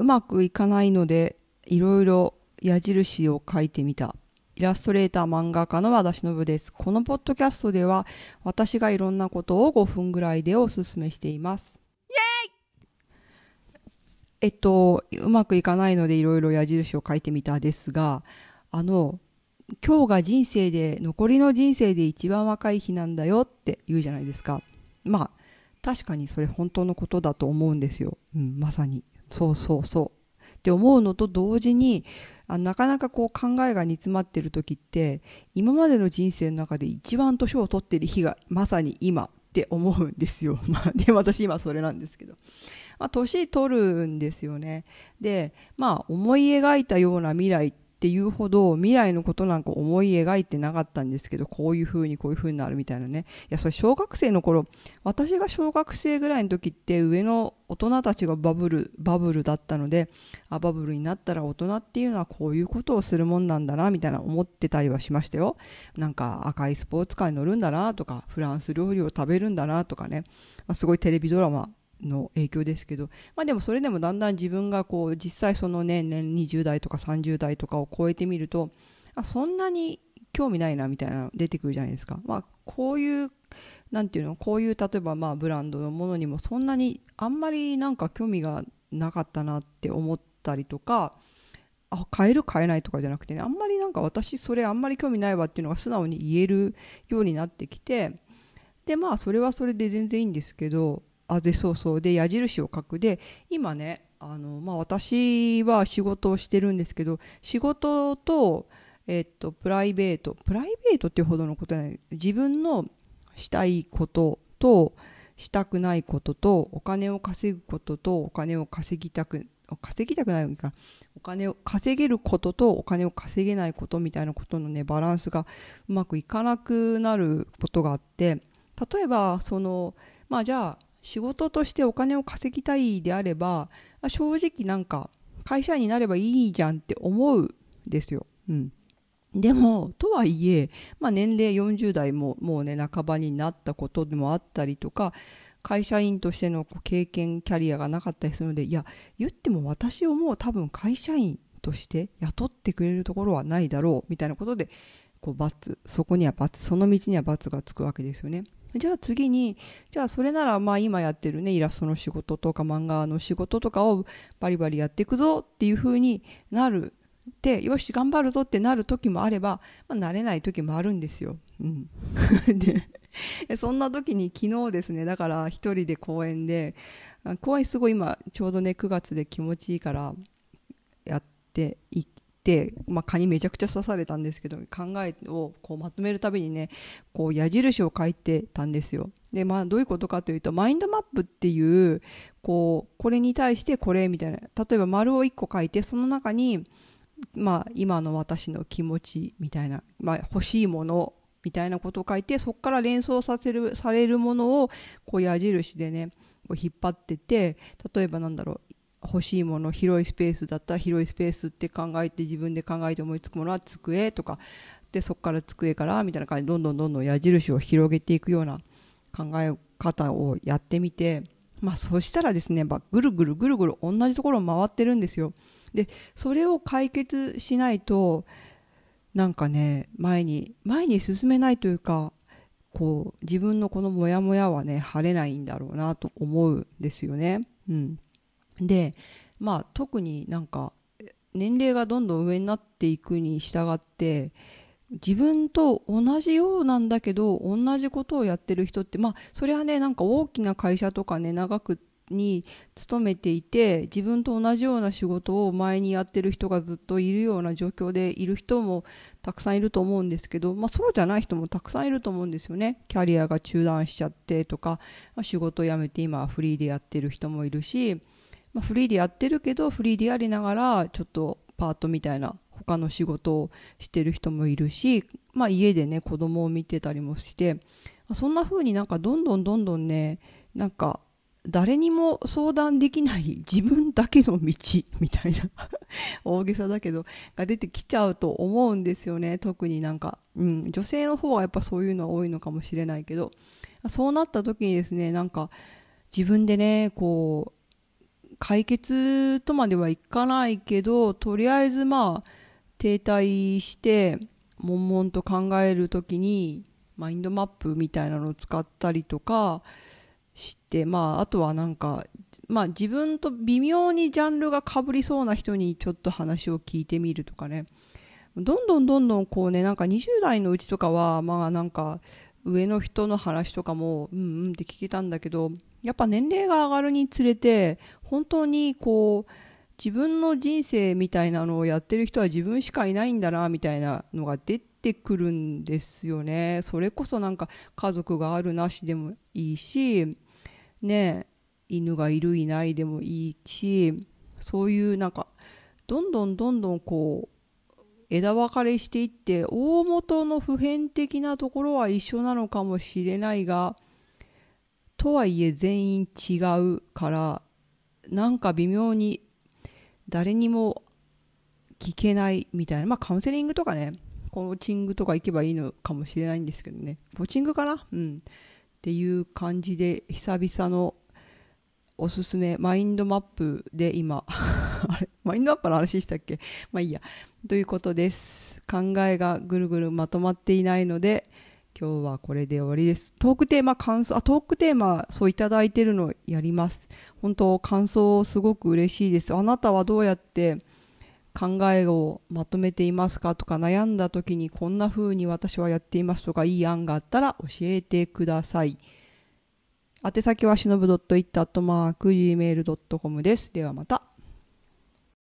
うまくいかないのでいろいろ矢印を書いてみた。イラストレーター漫画家の和田忍です。このポッドキャストでは私がいろんなことを5分ぐらいでおすすめしています。えっとうまくいかないのでいろいろ矢印を書いてみたですがあの今日が人生で残りの人生で一番若い日なんだよって言うじゃないですか。まあ確かにそれ本当のことだと思うんですよ、うん、まさに。そうそうそうって思うのと同時にあなかなかこう考えが煮詰まってる時って今までの人生の中で一番年を取ってる日がまさに今って思うんですよ。まあ、で私今それなんですけど。まあ、年取るんですよね。で、まあ、思い描いたような未来っていうほど未来のことなんか思い描いてなかったんですけどこういう風にこういう風になるみたいなね。いやそれ小学生の頃私が小学生ぐらいの時って上の大人たちがバブルバブルだったのであバブルになったら大人っていうのはこういうことをするもんなんだなみたいな思ってたりはしましたよ。なんか赤いスポーツカーに乗るんだなとかフランス料理を食べるんだなとかね、まあ、すごいテレビドラマの影響ですけど、まあ、でもそれでもだんだん自分がこう実際その年ね20代とか30代とかを超えてみるとあそんなに興味ないなみたいなの出てくるじゃないですか。まあ、こういうなんていうのこういう例えばまあブランドのものにもそんなにあんまりなんか興味がなかったなって思ったりとかあ買える買えないとかじゃなくてねあんまりなんか私それあんまり興味ないわっていうのが素直に言えるようになってきてでまあそれはそれで全然いいんですけどあでそうそう。で矢印を書く。で今ねあの、まあ、私は仕事をしてるんですけど仕事と,、えっとプライベート。プライベートっていうほどのことはない。自分のしたいこととしたくないこととお金を稼ぐこととお金を稼ぎたく稼ぎたくないのか。お金を稼げることとお金を稼げないことみたいなことのねバランスがうまくいかなくなることがあって例えばそのまあじゃあ仕事としてお金を稼ぎたいであれば正直なんか会社員になればいいじゃんって思うんですよ。うん、でもとはいえ、まあ、年齢40代ももうね半ばになったことでもあったりとか会社員としての経験キャリアがなかったりするのでいや言っても私をもう多分会社員として雇ってくれるところはないだろうみたいなことでこう罰そこには罰その道には罰がつくわけですよね。じゃあ次にじゃあそれならまあ今やってるねイラストの仕事とか漫画の仕事とかをバリバリやっていくぞっていう風になるってよし頑張るぞってなる時もあれば、まあ、慣れない時もあるんですよ。うん、でそんな時に昨日ですねだから一人で公園で公園すごい今ちょうどね9月で気持ちいいからやってい、まあ、蚊にめちゃくちゃ刺されたんですけど考えをこうまとめるたびにねこう矢印を書いてたんですよ。でまあどういうことかというとマインドマップっていうこうこれに対してこれみたいな例えば丸を1個書いてその中にまあ今の私の気持ちみたいな、まあ、欲しいものみたいなことを書いてそこから連想させるされるものをこう矢印でねこう引っ張ってて例えばなんだろう欲しいもの広いスペースだったら広いスペースって考えて自分で考えて思いつくものは机とかでそこから机からみたいな感じでどんどんどんどん矢印を広げていくような考え方をやってみてまあそしたらですねぐるぐるぐるぐる同じところを回ってるんですよ。でそれを解決しないとなんかね前に前に進めないというかこう自分のこのモヤモヤはね晴れないんだろうなと思うんですよね。うん、でまあ特になんか年齢がどんどん上になっていくに従って自分と同じようなんだけど同じことをやってる人ってまあそれはねなんか大きな会社とかね長くに勤めていて自分と同じような仕事を前にやってる人がずっといるような状況でいる人もたくさんいると思うんですけど、まあ、そうじゃない人もたくさんいると思うんですよね。キャリアが中断しちゃってとか、まあ、仕事を辞めて今はフリーでやってる人もいるしまあ、フリーでやってるけどフリーでやりながらちょっとパートみたいな他の仕事をしてる人もいるし、まあ、家でね子供を見てたりもしてそんな風になんかどんどんどんどんねなんか誰にも相談できない自分だけの道みたいな大げさだけどが出てきちゃうと思うんですよね。特になんか、うん、女性の方はやっぱそういうのは多いのかもしれないけどそうなった時にですねなんか自分でねこう解決とまではいかないけどとりあえずまあ停滞して悶々と考える時にマインドマップみたいなのを使ったりとかしてまああとはなんかまあ自分と微妙にジャンルがかぶりそうな人にちょっと話を聞いてみるとかね。どんどんどんどんこうねなんか20代のうちとかはまあなんか上の人の話とかもうんうんって聞けたんだけどやっぱ年齢が上がるにつれて本当にこう自分の人生みたいなのをやってる人は自分しかいないんだなみたいなのが出てくるんですよね。それこそなんか家族があるなしでもいいしね犬がいるいないでもいいしそういうなんかどんどんどんどんこう枝分かれしていって大元の普遍的なところは一緒なのかもしれないがとはいえ全員違うからなんか微妙に誰にも聞けないみたいなまあカウンセリングとかねコーチングとか行けばいいのかもしれないんですけどね。コーチングかな？うん。っていう感じで久々のおすすめマインドマップで今マインドマップの話したっけ？まあいいや。ということです。考えがぐるぐるまとまっていないので今日はこれで終わりです。トークテーマ感想あトークテーマそういただいてるのやります。本当感想すごく嬉しいです。あなたはどうやって考えをまとめていますか？とか悩んだ時にこんな風に私はやっています。とかいい案があったら教えてください。宛先はしのぶ .it.gmail.com です。ではまた。